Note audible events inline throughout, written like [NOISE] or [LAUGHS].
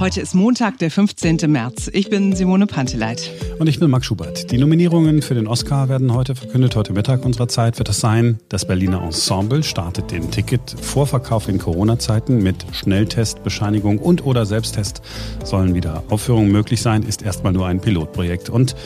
Heute ist Montag, der 15. März. Ich bin Simone Panteleit. Und ich bin Max Schubert. Die Nominierungen für den Oscar werden heute verkündet. Heute Mittag unserer Zeit wird es sein. Das Berliner Ensemble startet den Ticket-Vorverkauf in Corona-Zeiten mit Schnelltestbescheinigung und oder Selbsttest sollen wieder Aufführungen möglich sein. Ist erstmal nur ein Pilotprojekt. Und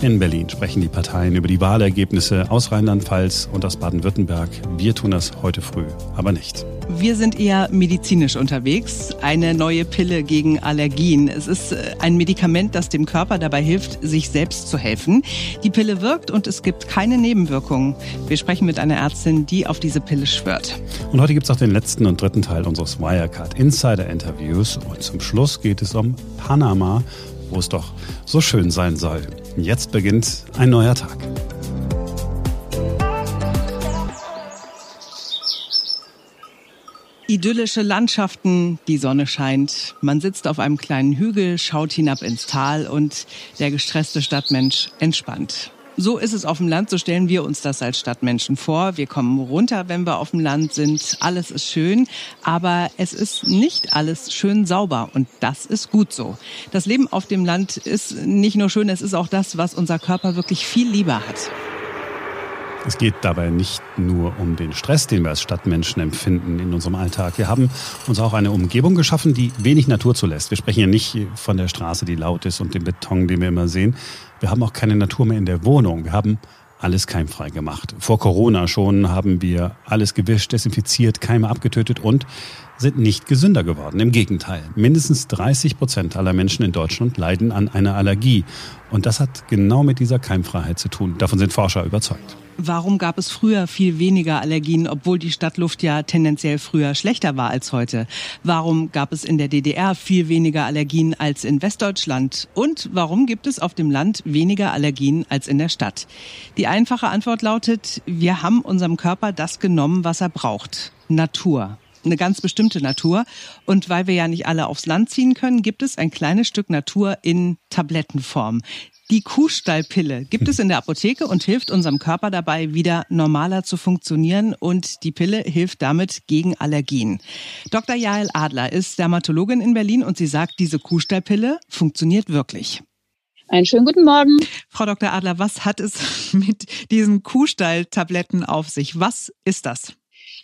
in Berlin sprechen die Parteien über die Wahlergebnisse aus Rheinland-Pfalz und aus Baden-Württemberg. Wir tun das heute früh, aber nicht. Wir sind eher medizinisch unterwegs. Eine neue Pille gegen Allergien. Es ist äh, ein Medikament, das dem Körper dabei hilft, sich selbst zu helfen. Die Pille wirkt und es gibt keine Nebenwirkungen. Wir sprechen mit einer Ärztin, die auf diese Pille schwört. Und heute gibt es auch den letzten und dritten Teil unseres Wirecard Insider Interviews. Und zum Schluss geht es um Panama, wo es doch so schön sein soll. Jetzt beginnt ein neuer Tag. Idyllische Landschaften, die Sonne scheint. Man sitzt auf einem kleinen Hügel, schaut hinab ins Tal und der gestresste Stadtmensch entspannt. So ist es auf dem Land, so stellen wir uns das als Stadtmenschen vor. Wir kommen runter, wenn wir auf dem Land sind. Alles ist schön, aber es ist nicht alles schön sauber und das ist gut so. Das Leben auf dem Land ist nicht nur schön, es ist auch das, was unser Körper wirklich viel lieber hat. Es geht dabei nicht nur um den Stress, den wir als Stadtmenschen empfinden in unserem Alltag. Wir haben uns auch eine Umgebung geschaffen, die wenig Natur zulässt. Wir sprechen hier nicht von der Straße, die laut ist und dem Beton, den wir immer sehen. Wir haben auch keine Natur mehr in der Wohnung. Wir haben alles keimfrei gemacht. Vor Corona schon haben wir alles gewischt, desinfiziert, Keime abgetötet und sind nicht gesünder geworden. Im Gegenteil, mindestens 30 Prozent aller Menschen in Deutschland leiden an einer Allergie. Und das hat genau mit dieser Keimfreiheit zu tun. Davon sind Forscher überzeugt. Warum gab es früher viel weniger Allergien, obwohl die Stadtluft ja tendenziell früher schlechter war als heute? Warum gab es in der DDR viel weniger Allergien als in Westdeutschland? Und warum gibt es auf dem Land weniger Allergien als in der Stadt? Die einfache Antwort lautet, wir haben unserem Körper das genommen, was er braucht. Natur eine ganz bestimmte Natur. Und weil wir ja nicht alle aufs Land ziehen können, gibt es ein kleines Stück Natur in Tablettenform. Die Kuhstallpille gibt es in der Apotheke und hilft unserem Körper dabei, wieder normaler zu funktionieren. Und die Pille hilft damit gegen Allergien. Dr. Jael Adler ist Dermatologin in Berlin und sie sagt, diese Kuhstallpille funktioniert wirklich. Einen schönen guten Morgen. Frau Dr. Adler, was hat es [LAUGHS] mit diesen Kuhstalltabletten auf sich? Was ist das?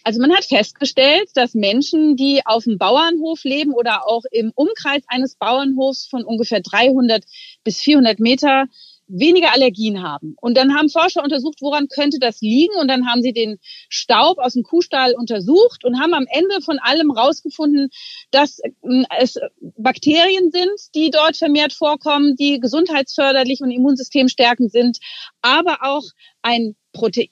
Also man hat festgestellt, dass Menschen, die auf dem Bauernhof leben oder auch im Umkreis eines Bauernhofs von ungefähr 300 bis 400 Meter weniger Allergien haben. Und dann haben Forscher untersucht, woran könnte das liegen. Und dann haben sie den Staub aus dem Kuhstall untersucht und haben am Ende von allem rausgefunden, dass ähm, es Bakterien sind, die dort vermehrt vorkommen, die gesundheitsförderlich und immunsystemstärkend sind, aber auch ein Protein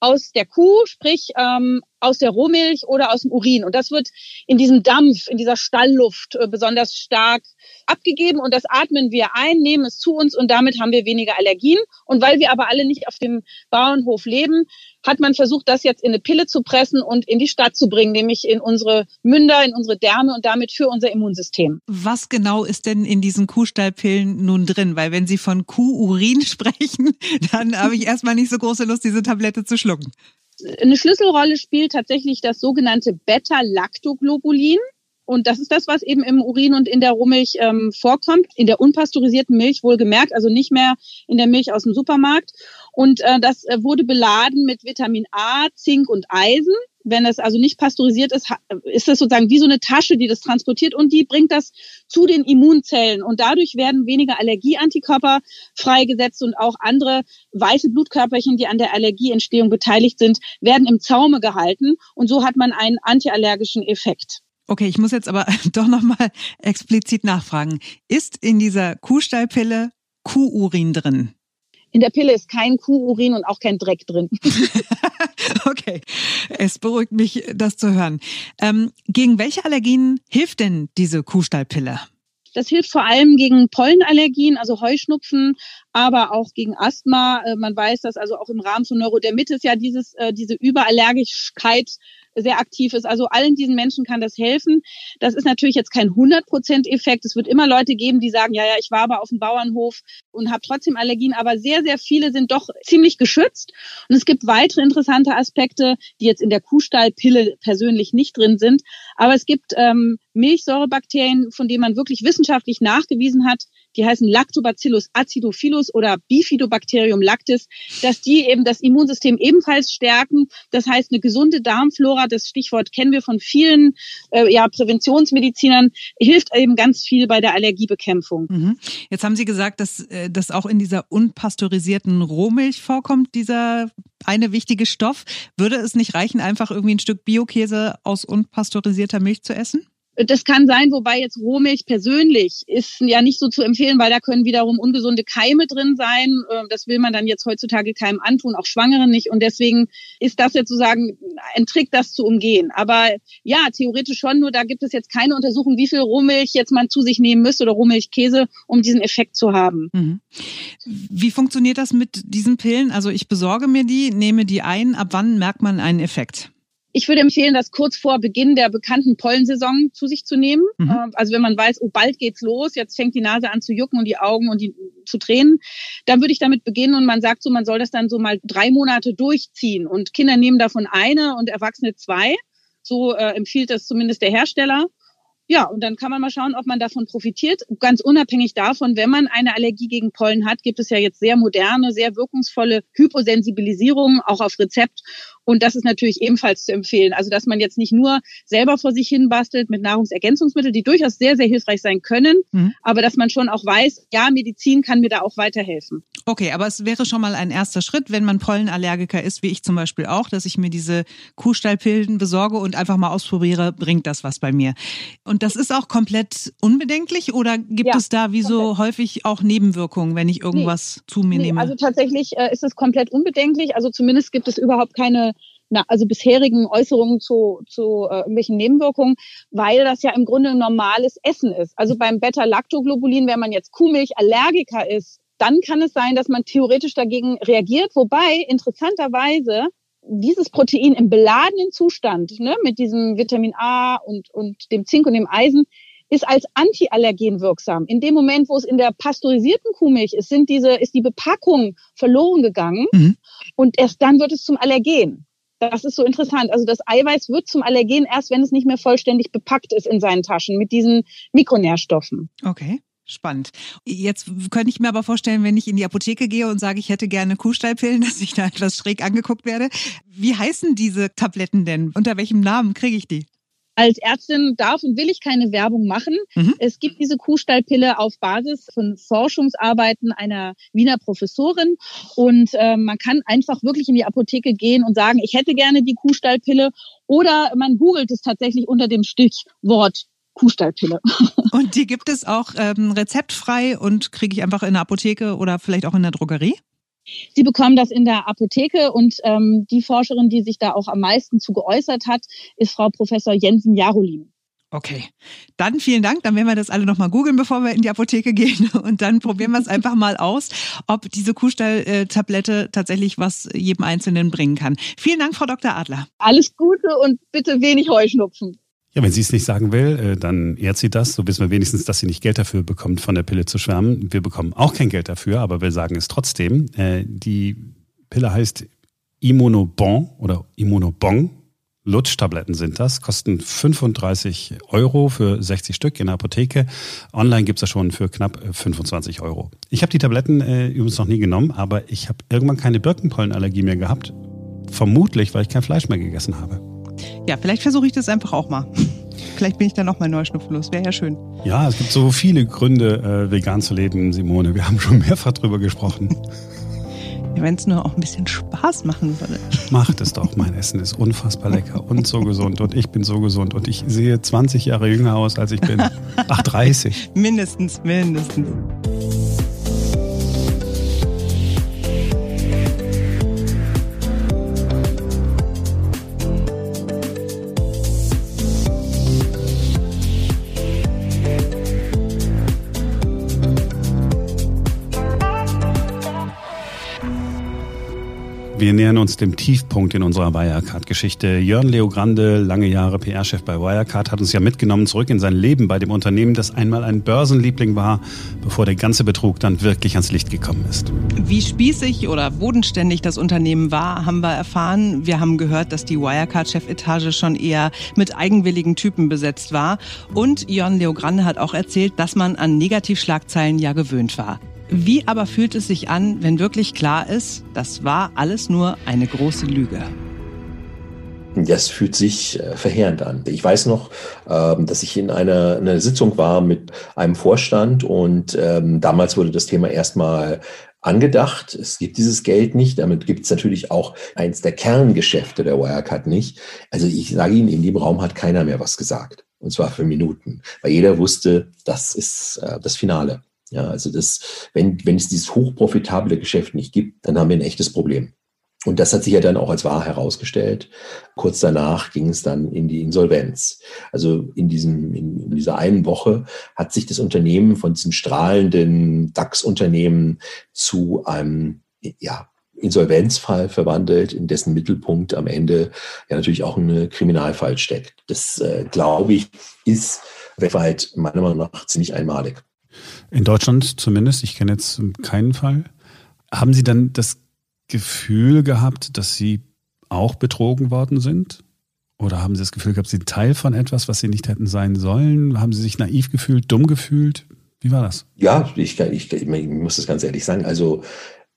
aus der Kuh, sprich ähm, aus der Rohmilch oder aus dem Urin. Und das wird in diesem Dampf, in dieser Stallluft äh, besonders stark abgegeben und das atmen wir ein, nehmen es zu uns und damit haben wir weniger Allergien. Und weil wir aber alle nicht auf dem Bauernhof leben, hat man versucht, das jetzt in eine Pille zu pressen und in die Stadt zu bringen, nämlich in unsere Münder, in unsere Därme und damit für unser Immunsystem. Was genau ist denn in diesen Kuhstallpillen nun drin? Weil wenn Sie von Kuhurin [LAUGHS] sprechen, dann habe ich erstmal nicht so große Lust, diese Tablette zu schlucken. Eine Schlüsselrolle spielt tatsächlich das sogenannte Beta-Lactoglobulin. Und das ist das, was eben im Urin und in der Rohmilch ähm, vorkommt, in der unpasteurisierten Milch wohlgemerkt, also nicht mehr in der Milch aus dem Supermarkt. Und äh, das äh, wurde beladen mit Vitamin A, Zink und Eisen. Wenn es also nicht pasteurisiert ist, ist das sozusagen wie so eine Tasche, die das transportiert und die bringt das zu den Immunzellen. Und dadurch werden weniger Allergieantikörper freigesetzt und auch andere weiße Blutkörperchen, die an der Allergieentstehung beteiligt sind, werden im Zaume gehalten. Und so hat man einen antiallergischen Effekt. Okay, ich muss jetzt aber [LAUGHS] doch nochmal explizit nachfragen. Ist in dieser Kuhstallpille Kuhurin drin? In der Pille ist kein Kuhurin und auch kein Dreck drin. [LAUGHS] [LAUGHS] okay, es beruhigt mich, das zu hören. Ähm, gegen welche Allergien hilft denn diese Kuhstallpille? Das hilft vor allem gegen Pollenallergien, also Heuschnupfen, aber auch gegen Asthma. Äh, man weiß, dass also auch im Rahmen von Neurodermitis ja dieses, äh, diese Überallergischkeit sehr aktiv ist. Also allen diesen Menschen kann das helfen. Das ist natürlich jetzt kein 100%-Effekt. Es wird immer Leute geben, die sagen, ja, ja, ich war aber auf dem Bauernhof und habe trotzdem Allergien. Aber sehr, sehr viele sind doch ziemlich geschützt. Und es gibt weitere interessante Aspekte, die jetzt in der Kuhstallpille persönlich nicht drin sind. Aber es gibt ähm, Milchsäurebakterien, von denen man wirklich wissenschaftlich nachgewiesen hat, die heißen Lactobacillus acidophilus oder Bifidobacterium lactis, dass die eben das Immunsystem ebenfalls stärken. Das heißt, eine gesunde Darmflora, das Stichwort kennen wir von vielen äh, ja, Präventionsmedizinern, hilft eben ganz viel bei der Allergiebekämpfung. Mhm. Jetzt haben Sie gesagt, dass äh, das auch in dieser unpasteurisierten Rohmilch vorkommt, dieser eine wichtige Stoff. Würde es nicht reichen, einfach irgendwie ein Stück Biokäse aus unpasteurisierter Milch zu essen? Das kann sein, wobei jetzt Rohmilch persönlich ist ja nicht so zu empfehlen, weil da können wiederum ungesunde Keime drin sein. Ähm, das will man dann jetzt heutzutage keinem antun, auch Schwangeren nicht. Und deswegen ist das jetzt sozusagen ein Trick, das zu umgehen. Aber ja, theoretisch schon, nur da gibt es jetzt keine Untersuchung, wie viel Rohmilch jetzt man zu sich nehmen müsste oder Rohmilchkäse, um diesen Effekt zu haben. Mhm. Wie funktioniert das mit diesen Pillen? Also ich besorge mir die, nehme die ein. Ab wann merkt man einen Effekt? Ich würde empfehlen, das kurz vor Beginn der bekannten Pollensaison zu sich zu nehmen. Mhm. Ähm, also wenn man weiß, oh, bald geht's los, jetzt fängt die Nase an zu jucken und die Augen und die zu tränen, dann würde ich damit beginnen und man sagt so, man soll das dann so mal drei Monate durchziehen und Kinder nehmen davon eine und Erwachsene zwei. So äh, empfiehlt das zumindest der Hersteller. Ja, und dann kann man mal schauen, ob man davon profitiert. Ganz unabhängig davon, wenn man eine Allergie gegen Pollen hat, gibt es ja jetzt sehr moderne, sehr wirkungsvolle Hyposensibilisierungen, auch auf Rezept. Und das ist natürlich ebenfalls zu empfehlen. Also, dass man jetzt nicht nur selber vor sich hin bastelt mit Nahrungsergänzungsmitteln, die durchaus sehr, sehr hilfreich sein können, mhm. aber dass man schon auch weiß, ja, Medizin kann mir da auch weiterhelfen. Okay, aber es wäre schon mal ein erster Schritt, wenn man Pollenallergiker ist, wie ich zum Beispiel auch, dass ich mir diese Kuhstallpillen besorge und einfach mal ausprobiere, bringt das was bei mir. Und das ist auch komplett unbedenklich oder gibt ja, es da wie komplett. so häufig auch Nebenwirkungen, wenn ich irgendwas nee, zu mir nee, nehme? Also tatsächlich äh, ist es komplett unbedenklich. Also zumindest gibt es überhaupt keine na, also bisherigen Äußerungen zu, zu äh, irgendwelchen Nebenwirkungen, weil das ja im Grunde normales Essen ist. Also beim Beta-Lactoglobulin, wenn man jetzt Kuhmilch-Allergiker ist, dann kann es sein, dass man theoretisch dagegen reagiert. Wobei interessanterweise dieses Protein im beladenen Zustand ne, mit diesem Vitamin A und, und dem Zink und dem Eisen ist als Antiallergen wirksam. In dem Moment, wo es in der pasteurisierten Kuhmilch ist, sind diese, ist die Bepackung verloren gegangen mhm. und erst dann wird es zum Allergen. Das ist so interessant. Also das Eiweiß wird zum Allergen erst, wenn es nicht mehr vollständig bepackt ist in seinen Taschen mit diesen Mikronährstoffen. Okay. Spannend. Jetzt könnte ich mir aber vorstellen, wenn ich in die Apotheke gehe und sage, ich hätte gerne Kuhstallpillen, [LAUGHS] dass ich da etwas schräg angeguckt werde. Wie heißen diese Tabletten denn? Unter welchem Namen kriege ich die? Als Ärztin darf und will ich keine Werbung machen. Mhm. Es gibt diese Kuhstallpille auf Basis von Forschungsarbeiten einer Wiener Professorin und äh, man kann einfach wirklich in die Apotheke gehen und sagen, ich hätte gerne die Kuhstallpille oder man googelt es tatsächlich unter dem Stichwort Kuhstallpille. [LAUGHS] Und die gibt es auch ähm, rezeptfrei und kriege ich einfach in der Apotheke oder vielleicht auch in der Drogerie? Sie bekommen das in der Apotheke und ähm, die Forscherin, die sich da auch am meisten zu geäußert hat, ist Frau Professor Jensen Jarolin. Okay, dann vielen Dank. Dann werden wir das alle nochmal googeln, bevor wir in die Apotheke gehen. [LAUGHS] Und dann probieren wir es einfach mal aus, ob diese Kuhstall-Tablette tatsächlich was jedem Einzelnen bringen kann. Vielen Dank, Frau Dr. Adler. Alles Gute und bitte wenig Heuschnupfen. Ja, wenn sie es nicht sagen will, äh, dann ehrt sie das. So wissen wir wenigstens, dass sie nicht Geld dafür bekommt, von der Pille zu schwärmen. Wir bekommen auch kein Geld dafür, aber wir sagen es trotzdem. Äh, die Pille heißt Immunobon oder Immunobon. Lutschtabletten sind das, kosten 35 Euro für 60 Stück in der Apotheke. Online gibt's das schon für knapp 25 Euro. Ich habe die Tabletten äh, übrigens noch nie genommen, aber ich habe irgendwann keine Birkenpollenallergie mehr gehabt. Vermutlich, weil ich kein Fleisch mehr gegessen habe. Ja, vielleicht versuche ich das einfach auch mal. [LAUGHS] Vielleicht bin ich dann auch mal neuschnupflos. Wäre ja schön. Ja, es gibt so viele Gründe, äh, vegan zu leben, Simone. Wir haben schon mehrfach drüber gesprochen. [LAUGHS] Ja, Wenn es nur auch ein bisschen Spaß machen würde. Macht es doch. Mein Essen ist unfassbar lecker und so gesund. Und ich bin so gesund. Und ich sehe 20 Jahre jünger aus, als ich bin. [LAUGHS] Ach, 30. mindestens, mindestens. Wir nähern uns dem Tiefpunkt in unserer Wirecard-Geschichte. Jörn Leogrande, lange Jahre PR-Chef bei Wirecard, hat uns ja mitgenommen zurück in sein Leben bei dem Unternehmen, das einmal ein Börsenliebling war, bevor der ganze Betrug dann wirklich ans Licht gekommen ist. Wie spießig oder bodenständig das Unternehmen war, haben wir erfahren. Wir haben gehört, dass die Wirecard-Chefetage schon eher mit eigenwilligen Typen besetzt war. Und Jörn Leogrande hat auch erzählt, dass man an Negativschlagzeilen ja gewöhnt war. Wie aber fühlt es sich an, wenn wirklich klar ist, das war alles nur eine große Lüge? Das fühlt sich äh, verheerend an. Ich weiß noch, ähm, dass ich in einer, einer Sitzung war mit einem Vorstand und ähm, damals wurde das Thema erstmal angedacht. Es gibt dieses Geld nicht. Damit gibt es natürlich auch eins der Kerngeschäfte der Wirecard nicht. Also ich sage Ihnen, in dem Raum hat keiner mehr was gesagt. Und zwar für Minuten. Weil jeder wusste, das ist äh, das Finale. Ja, also das, wenn, wenn es dieses hochprofitable Geschäft nicht gibt, dann haben wir ein echtes Problem. Und das hat sich ja dann auch als wahr herausgestellt. Kurz danach ging es dann in die Insolvenz. Also in, diesem, in, dieser einen Woche hat sich das Unternehmen von diesen strahlenden DAX-Unternehmen zu einem ja, Insolvenzfall verwandelt, in dessen Mittelpunkt am Ende ja natürlich auch ein Kriminalfall steckt. Das, äh, glaube ich, ist weltweit meiner Meinung nach ziemlich einmalig. In Deutschland zumindest, ich kenne jetzt keinen Fall. Haben Sie dann das Gefühl gehabt, dass Sie auch betrogen worden sind? Oder haben Sie das Gefühl gehabt, Sie sind Teil von etwas, was Sie nicht hätten sein sollen? Haben Sie sich naiv gefühlt, dumm gefühlt? Wie war das? Ja, ich, ich, ich muss das ganz ehrlich sagen. Also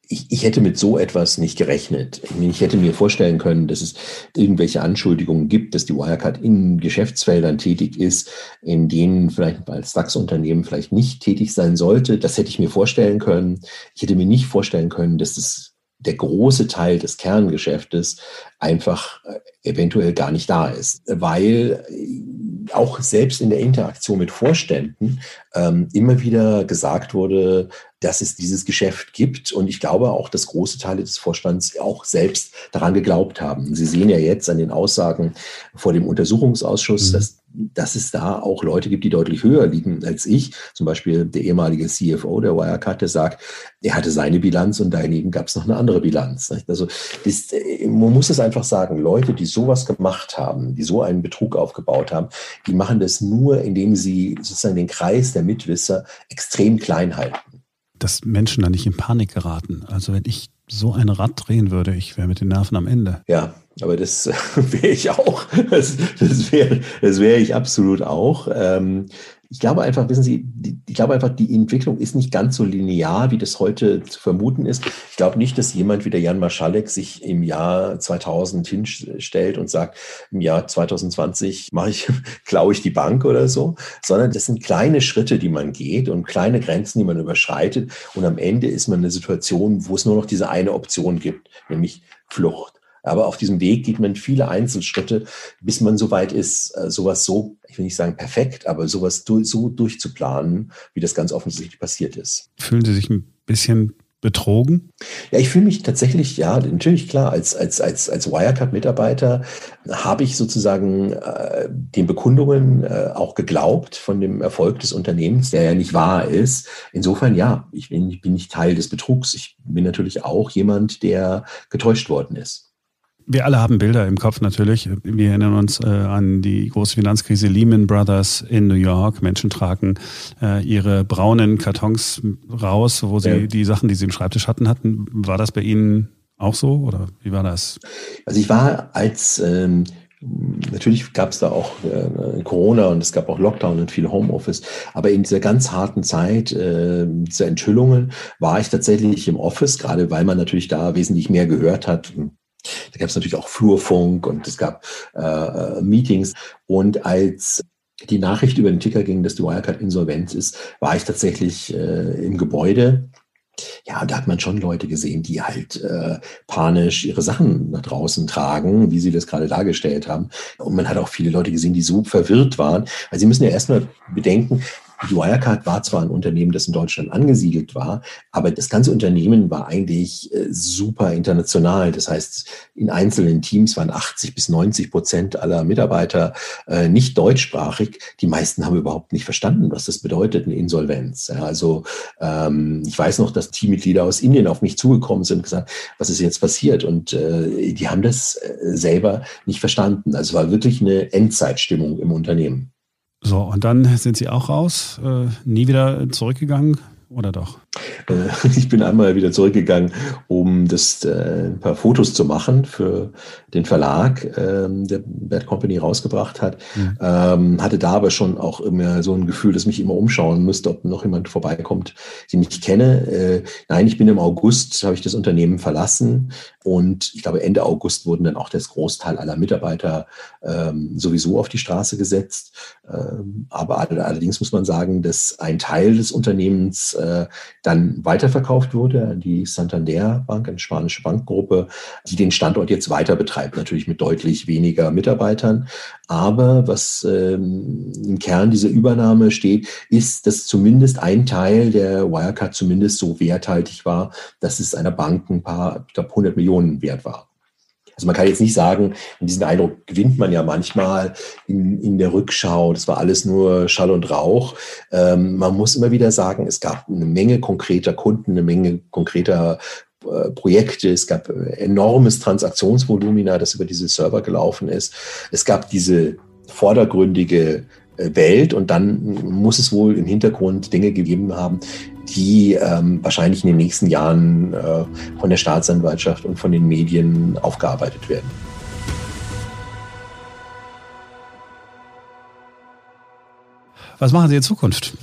ich, ich hätte mit so etwas nicht gerechnet. Ich hätte mir vorstellen können, dass es irgendwelche Anschuldigungen gibt, dass die Wirecard in Geschäftsfeldern tätig ist, in denen vielleicht als DAX-Unternehmen vielleicht nicht tätig sein sollte. Das hätte ich mir vorstellen können. Ich hätte mir nicht vorstellen können, dass es der große Teil des Kerngeschäftes einfach äh, eventuell gar nicht da ist, weil äh, auch selbst in der Interaktion mit Vorständen ähm, immer wieder gesagt wurde, dass es dieses Geschäft gibt. Und ich glaube auch, dass große Teile des Vorstands auch selbst daran geglaubt haben. Sie sehen ja jetzt an den Aussagen vor dem Untersuchungsausschuss, mhm. dass, dass es da auch Leute gibt, die deutlich höher liegen als ich. Zum Beispiel der ehemalige CFO der Wirecard, der sagt, er hatte seine Bilanz und daneben gab es noch eine andere Bilanz. Also das, man muss es einfach sagen, Leute, die sowas gemacht haben, die so einen Betrug aufgebaut haben, die machen das nur, indem sie sozusagen den Kreis der Mitwisser extrem klein halten dass Menschen da nicht in Panik geraten. Also wenn ich so ein Rad drehen würde, ich wäre mit den Nerven am Ende. Ja, aber das [LAUGHS] wäre ich auch. Das, das wäre das wär ich absolut auch. Ähm, ich glaube einfach, wissen Sie, ich glaube einfach, die Entwicklung ist nicht ganz so linear, wie das heute zu vermuten ist. Ich glaube nicht, dass jemand wie der Jan Marschalek sich im Jahr 2000 hinstellt und sagt, im Jahr 2020 mache ich, [LAUGHS] klaue ich die Bank oder so, sondern das sind kleine Schritte, die man geht und kleine Grenzen, die man überschreitet. Und am Ende ist man in einer Situation, wo es nur noch diese eine Option gibt, nämlich Flucht. Aber auf diesem Weg geht man viele Einzelschritte, bis man so weit ist, äh, sowas so, ich will nicht sagen perfekt, aber sowas so durchzuplanen, wie das ganz offensichtlich passiert ist. Fühlen Sie sich ein bisschen betrogen? Ja, ich fühle mich tatsächlich, ja, natürlich klar, als, als, als, als Wirecard-Mitarbeiter habe ich sozusagen äh, den Bekundungen äh, auch geglaubt von dem Erfolg des Unternehmens, der ja nicht wahr ist. Insofern, ja, ich bin, ich bin nicht Teil des Betrugs. Ich bin natürlich auch jemand, der getäuscht worden ist wir alle haben Bilder im Kopf natürlich. Wir erinnern uns äh, an die große Finanzkrise Lehman Brothers in New York. Menschen tragen äh, ihre braunen Kartons raus, wo sie ja. die Sachen, die sie im Schreibtisch hatten, hatten. War das bei Ihnen auch so oder wie war das? Also ich war als ähm Natürlich gab es da auch äh, Corona und es gab auch Lockdown und viel Homeoffice. Aber in dieser ganz harten Zeit äh, dieser Enthüllungen war ich tatsächlich im Office, gerade weil man natürlich da wesentlich mehr gehört hat. Da gab es natürlich auch Flurfunk und es gab äh, äh, Meetings. Und als die Nachricht über den Ticker ging, dass die Wirecard insolvent ist, war ich tatsächlich äh, im Gebäude. Ja, da hat man schon Leute gesehen, die halt äh, panisch ihre Sachen nach draußen tragen, wie sie das gerade dargestellt haben. Und man hat auch viele Leute gesehen, die so verwirrt waren, weil sie müssen ja erstmal bedenken, Wirecard war zwar ein Unternehmen, das in Deutschland angesiedelt war, aber das ganze Unternehmen war eigentlich äh, super international. Das heißt, in einzelnen Teams waren 80 bis 90 Prozent aller Mitarbeiter äh, nicht deutschsprachig. Die meisten haben überhaupt nicht verstanden, was das bedeutet, eine Insolvenz. Ja, also ähm, ich weiß noch, dass Teammitglieder aus Indien auf mich zugekommen sind und gesagt, was ist jetzt passiert? Und äh, die haben das äh, selber nicht verstanden. Also es war wirklich eine Endzeitstimmung im Unternehmen. So, und dann sind Sie auch raus, äh, nie wieder zurückgegangen oder doch? Äh, [LAUGHS] ich bin einmal wieder zurückgegangen, um das äh, ein paar Fotos zu machen für den Verlag, ähm, der Bad Company rausgebracht hat. Mhm. Ähm, hatte da aber schon auch immer so ein Gefühl, dass mich immer umschauen müsste, ob noch jemand vorbeikommt, den ich kenne. Äh, nein, ich bin im August, habe ich das Unternehmen verlassen und ich glaube Ende August wurden dann auch das Großteil aller Mitarbeiter ähm, sowieso auf die Straße gesetzt. Ähm, aber allerdings muss man sagen, dass ein Teil des Unternehmens äh, dann weiterverkauft wurde die Santander Bank, eine spanische Bankgruppe, die den Standort jetzt weiter betreibt, natürlich mit deutlich weniger Mitarbeitern. Aber was ähm, im Kern dieser Übernahme steht, ist, dass zumindest ein Teil der Wirecard zumindest so werthaltig war, dass es einer Bank ein paar, ich glaube, 100 Millionen wert war. Also man kann jetzt nicht sagen, diesen Eindruck gewinnt man ja manchmal in, in der Rückschau, das war alles nur Schall und Rauch. Ähm, man muss immer wieder sagen, es gab eine Menge konkreter Kunden, eine Menge konkreter äh, Projekte, es gab enormes Transaktionsvolumina, das über diese Server gelaufen ist. Es gab diese vordergründige äh, Welt und dann muss es wohl im Hintergrund Dinge gegeben haben, die ähm, wahrscheinlich in den nächsten Jahren äh, von der Staatsanwaltschaft und von den Medien aufgearbeitet werden. Was machen Sie in Zukunft?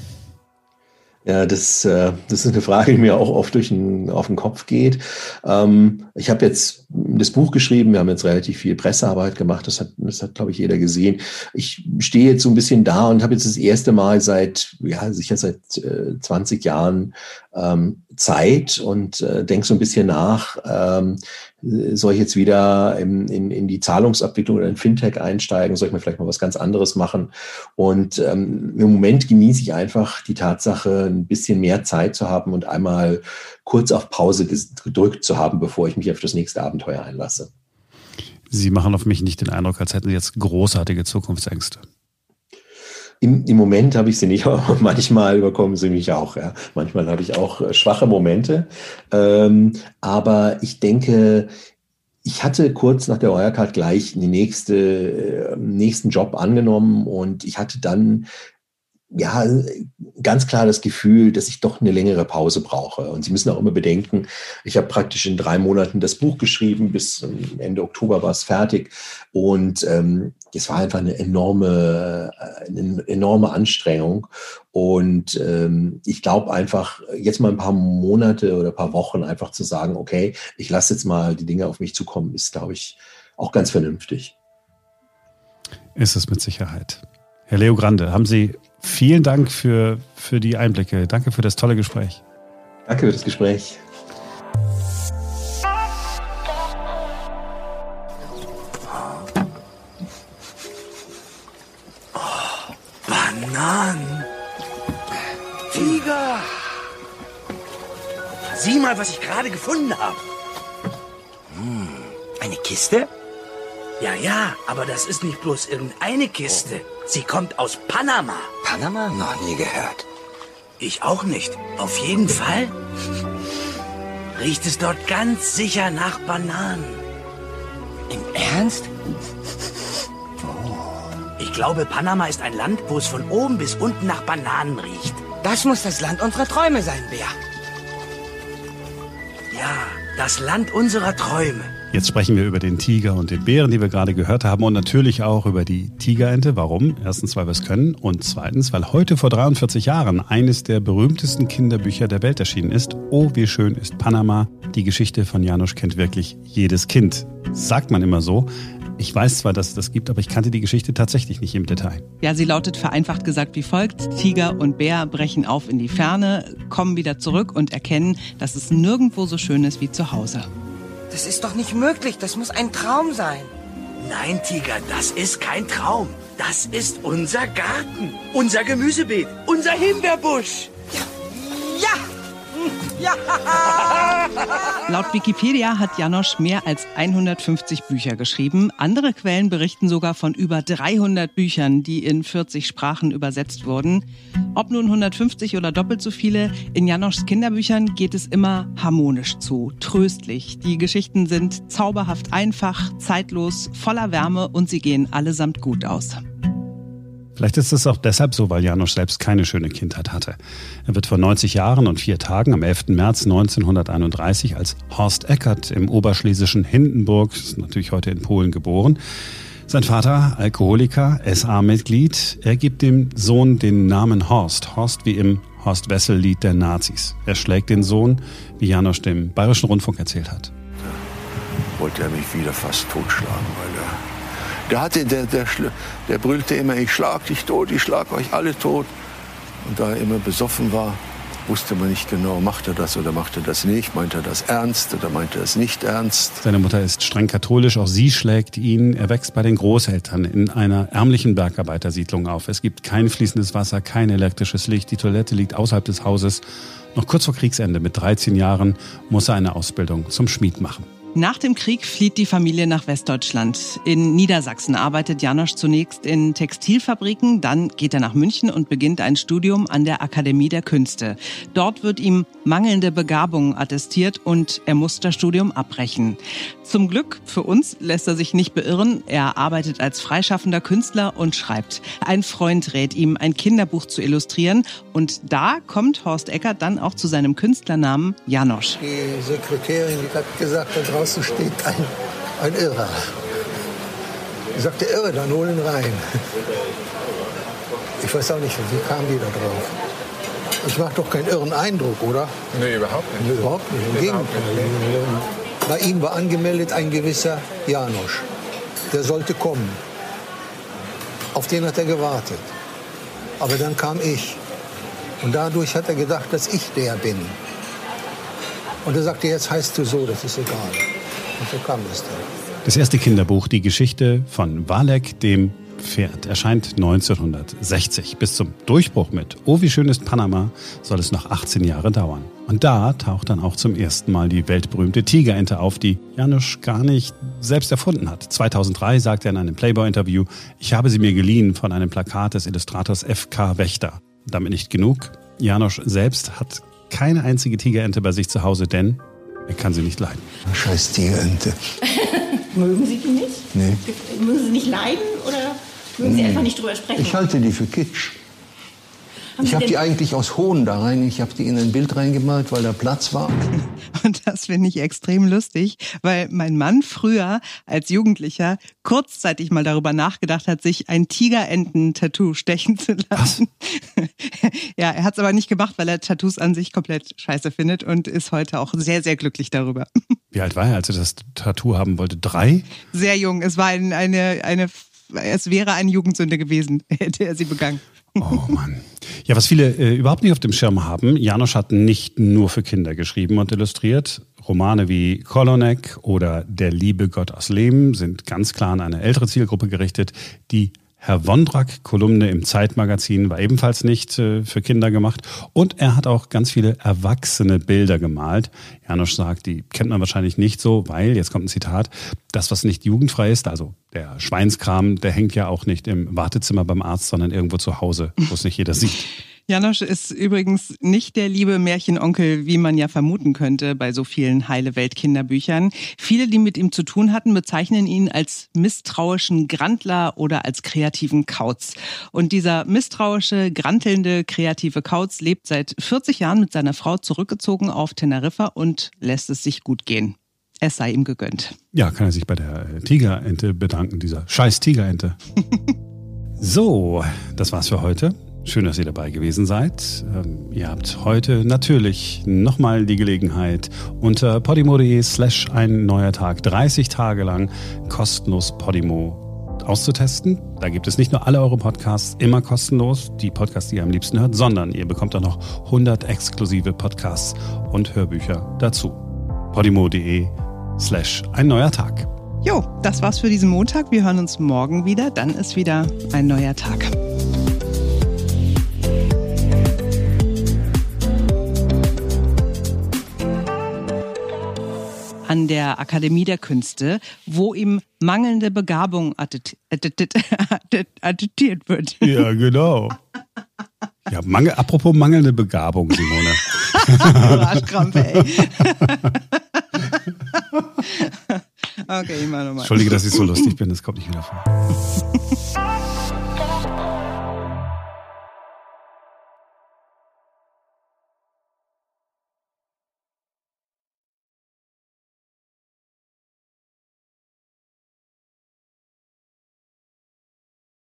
Ja, das, äh, das ist eine Frage, die mir auch oft durch den, auf den Kopf geht. Ähm, ich habe jetzt das Buch geschrieben, wir haben jetzt relativ viel Pressearbeit gemacht, das hat, das hat, glaube ich, jeder gesehen. Ich stehe jetzt so ein bisschen da und habe jetzt das erste Mal seit, ja, sicher seit äh, 20 Jahren ähm, Zeit und äh, denke so ein bisschen nach, ähm, soll ich jetzt wieder in, in, in die Zahlungsabwicklung oder in Fintech einsteigen? Soll ich mir vielleicht mal was ganz anderes machen? Und ähm, im Moment genieße ich einfach die Tatsache, ein bisschen mehr Zeit zu haben und einmal kurz auf Pause gedrückt zu haben, bevor ich mich auf das nächste Abenteuer einlasse. Sie machen auf mich nicht den Eindruck, als hätten Sie jetzt großartige Zukunftsängste. Im, Im Moment habe ich sie nicht, [LAUGHS] aber manchmal überkommen sie mich auch. Ja. Manchmal habe ich auch äh, schwache Momente. Ähm, aber ich denke, ich hatte kurz nach der Wirecard gleich den nächste, äh, nächsten Job angenommen und ich hatte dann ja, ganz klar das Gefühl, dass ich doch eine längere Pause brauche. Und Sie müssen auch immer bedenken, ich habe praktisch in drei Monaten das Buch geschrieben, bis Ende Oktober war es fertig. Und ähm, es war einfach eine enorme, äh, eine enorme Anstrengung. Und ähm, ich glaube einfach, jetzt mal ein paar Monate oder ein paar Wochen einfach zu sagen, okay, ich lasse jetzt mal die Dinge auf mich zukommen, ist, glaube ich, auch ganz vernünftig. Ist es mit Sicherheit. Herr Leo Grande, haben Sie vielen Dank für, für die Einblicke. Danke für das tolle Gespräch. Danke für das Gespräch. Bananen. Tiger. Sieh mal, was ich gerade gefunden habe. Hm, eine Kiste? Ja, ja, aber das ist nicht bloß irgendeine Kiste. Sie kommt aus Panama. Panama? Noch nie gehört. Ich auch nicht. Auf jeden Fall riecht es dort ganz sicher nach Bananen. Im Ernst? Ich glaube, Panama ist ein Land, wo es von oben bis unten nach Bananen riecht. Das muss das Land unserer Träume sein, Bea. Ja, das Land unserer Träume. Jetzt sprechen wir über den Tiger und den Bären, die wir gerade gehört haben und natürlich auch über die Tigerente. Warum? Erstens, weil wir es können und zweitens, weil heute vor 43 Jahren eines der berühmtesten Kinderbücher der Welt erschienen ist. Oh, wie schön ist Panama. Die Geschichte von Janusz kennt wirklich jedes Kind. Sagt man immer so. Ich weiß zwar, dass es das gibt, aber ich kannte die Geschichte tatsächlich nicht im Detail. Ja, sie lautet vereinfacht gesagt wie folgt. Tiger und Bär brechen auf in die Ferne, kommen wieder zurück und erkennen, dass es nirgendwo so schön ist wie zu Hause. Das ist doch nicht möglich. Das muss ein Traum sein. Nein, Tiger, das ist kein Traum. Das ist unser Garten, unser Gemüsebeet, unser Himbeerbusch. Ja! Ja! [LAUGHS] Laut Wikipedia hat Janosch mehr als 150 Bücher geschrieben. Andere Quellen berichten sogar von über 300 Büchern, die in 40 Sprachen übersetzt wurden. Ob nun 150 oder doppelt so viele, in Janoschs Kinderbüchern geht es immer harmonisch zu, tröstlich. Die Geschichten sind zauberhaft einfach, zeitlos, voller Wärme und sie gehen allesamt gut aus. Vielleicht ist es auch deshalb so, weil Janosch selbst keine schöne Kindheit hatte. Er wird vor 90 Jahren und vier Tagen am 11. März 1931 als Horst Eckert im oberschlesischen Hindenburg, natürlich heute in Polen, geboren. Sein Vater, Alkoholiker, SA-Mitglied, er gibt dem Sohn den Namen Horst. Horst wie im Horst Wessel-Lied der Nazis. Er schlägt den Sohn, wie Janosch dem Bayerischen Rundfunk erzählt hat. Da wollte er mich wieder fast totschlagen, weil der, hatte, der, der, der brüllte immer, ich schlag dich tot, ich schlag euch alle tot. Und da er immer besoffen war, wusste man nicht genau, macht er das oder macht er das nicht, meint er das ernst oder meint er es nicht ernst. Seine Mutter ist streng katholisch, auch sie schlägt ihn. Er wächst bei den Großeltern in einer ärmlichen Bergarbeitersiedlung auf. Es gibt kein fließendes Wasser, kein elektrisches Licht, die Toilette liegt außerhalb des Hauses. Noch kurz vor Kriegsende, mit 13 Jahren, muss er eine Ausbildung zum Schmied machen. Nach dem Krieg flieht die Familie nach Westdeutschland. In Niedersachsen arbeitet Janosch zunächst in Textilfabriken, dann geht er nach München und beginnt ein Studium an der Akademie der Künste. Dort wird ihm mangelnde Begabung attestiert und er muss das Studium abbrechen. Zum Glück für uns lässt er sich nicht beirren. Er arbeitet als freischaffender Künstler und schreibt. Ein Freund rät ihm, ein Kinderbuch zu illustrieren und da kommt Horst Eckert dann auch zu seinem Künstlernamen Janosch. Die Sekretärin die hat gesagt, draußen steht ein, ein Irrer. Ich sagte, Irre, dann hol ihn rein. Ich weiß auch nicht, wie kam die da drauf? Ich mache doch keinen irren Eindruck, oder? Nee, überhaupt nicht. Nee, überhaupt nicht. Im Gegenteil. Bei ihm war angemeldet ein gewisser Janosch. Der sollte kommen. Auf den hat er gewartet. Aber dann kam ich. Und dadurch hat er gedacht, dass ich der bin. Und er sagte, jetzt heißt du so, das ist egal. So kam es dann. Das erste Kinderbuch, die Geschichte von Walek, dem Pferd, erscheint 1960. Bis zum Durchbruch mit Oh, wie schön ist Panama, soll es noch 18 Jahre dauern. Und da taucht dann auch zum ersten Mal die weltberühmte Tigerente auf, die Janusz gar nicht selbst erfunden hat. 2003 sagte er in einem Playboy-Interview, ich habe sie mir geliehen von einem Plakat des Illustrators F.K. Wächter. Damit nicht genug. Janusz selbst hat keine einzige Tigerente bei sich zu Hause, denn er kann sie nicht leiden. Scheiß Tigerente. [LAUGHS] Mögen Sie die nicht? Nee. Mögen Sie nicht leiden oder mögen Sie einfach nicht drüber sprechen? Ich halte die für Kitsch. Haben Ich habe die eigentlich aus Hohn da rein. Ich habe die in ein Bild reingemalt, weil da Platz war. [LAUGHS] Und das finde ich extrem lustig, weil mein Mann früher als Jugendlicher kurzzeitig mal darüber nachgedacht hat, sich ein Tigerenten-Tattoo stechen zu lassen. [LAUGHS] ja, er hat es aber nicht gemacht, weil er Tattoos an sich komplett scheiße findet und ist heute auch sehr, sehr glücklich darüber. Wie alt war er, als er das Tattoo haben wollte? Drei? Sehr jung. Es war ein, eine, eine, es wäre eine Jugendsünde gewesen, [LAUGHS] hätte er sie begangen. Oh Mann. Ja, was viele äh, überhaupt nicht auf dem Schirm haben, Janosch hat nicht nur für Kinder geschrieben und illustriert. Romane wie Kolonek oder Der liebe Gott aus Lehm sind ganz klar an eine ältere Zielgruppe gerichtet. Die Herr Wondrak-Kolumne im Zeitmagazin war ebenfalls nicht äh, für Kinder gemacht. Und er hat auch ganz viele erwachsene Bilder gemalt. Janosch sagt, die kennt man wahrscheinlich nicht so, weil, jetzt kommt ein Zitat, das, was nicht jugendfrei ist, also der Schweinskram, der hängt ja auch nicht im Wartezimmer beim Arzt, sondern irgendwo zu Hause, wo es nicht jeder sieht. Janosch ist übrigens nicht der liebe Märchenonkel, wie man ja vermuten könnte bei so vielen heile Welt Kinderbüchern. Viele, die mit ihm zu tun hatten, bezeichnen ihn als misstrauischen Grandler oder als kreativen Kauz. Und dieser misstrauische, grantelnde, kreative Kauz lebt seit 40 Jahren mit seiner Frau zurückgezogen auf Teneriffa und lässt es sich gut gehen. Es sei ihm gegönnt. Ja, kann er sich bei der äh, Tigerente bedanken, dieser scheiß Tigerente. [LAUGHS] so, das war's für heute. Schön, dass ihr dabei gewesen seid. Ähm, ihr habt heute natürlich nochmal die Gelegenheit, unter podimo.de slash ein neuer Tag 30 Tage lang kostenlos Podimo auszutesten. Da gibt es nicht nur alle eure Podcasts immer kostenlos, die Podcasts, die ihr am liebsten hört, sondern ihr bekommt auch noch 100 exklusive Podcasts und Hörbücher dazu. podimo.de slash ein neuer Tag. Jo, das war's für diesen Montag. Wir hören uns morgen wieder. Dann ist wieder ein neuer Tag. An der Akademie der Künste, wo ihm mangelnde Begabung attestiert wird. Ja, genau. Ja, mangel, apropos mangelnde Begabung, Simone. Arschkrampe, ey. [LAUGHS] okay, ich mach nochmal. Entschuldige, dass ich so lustig bin, das kommt nicht wieder vor. [LAUGHS]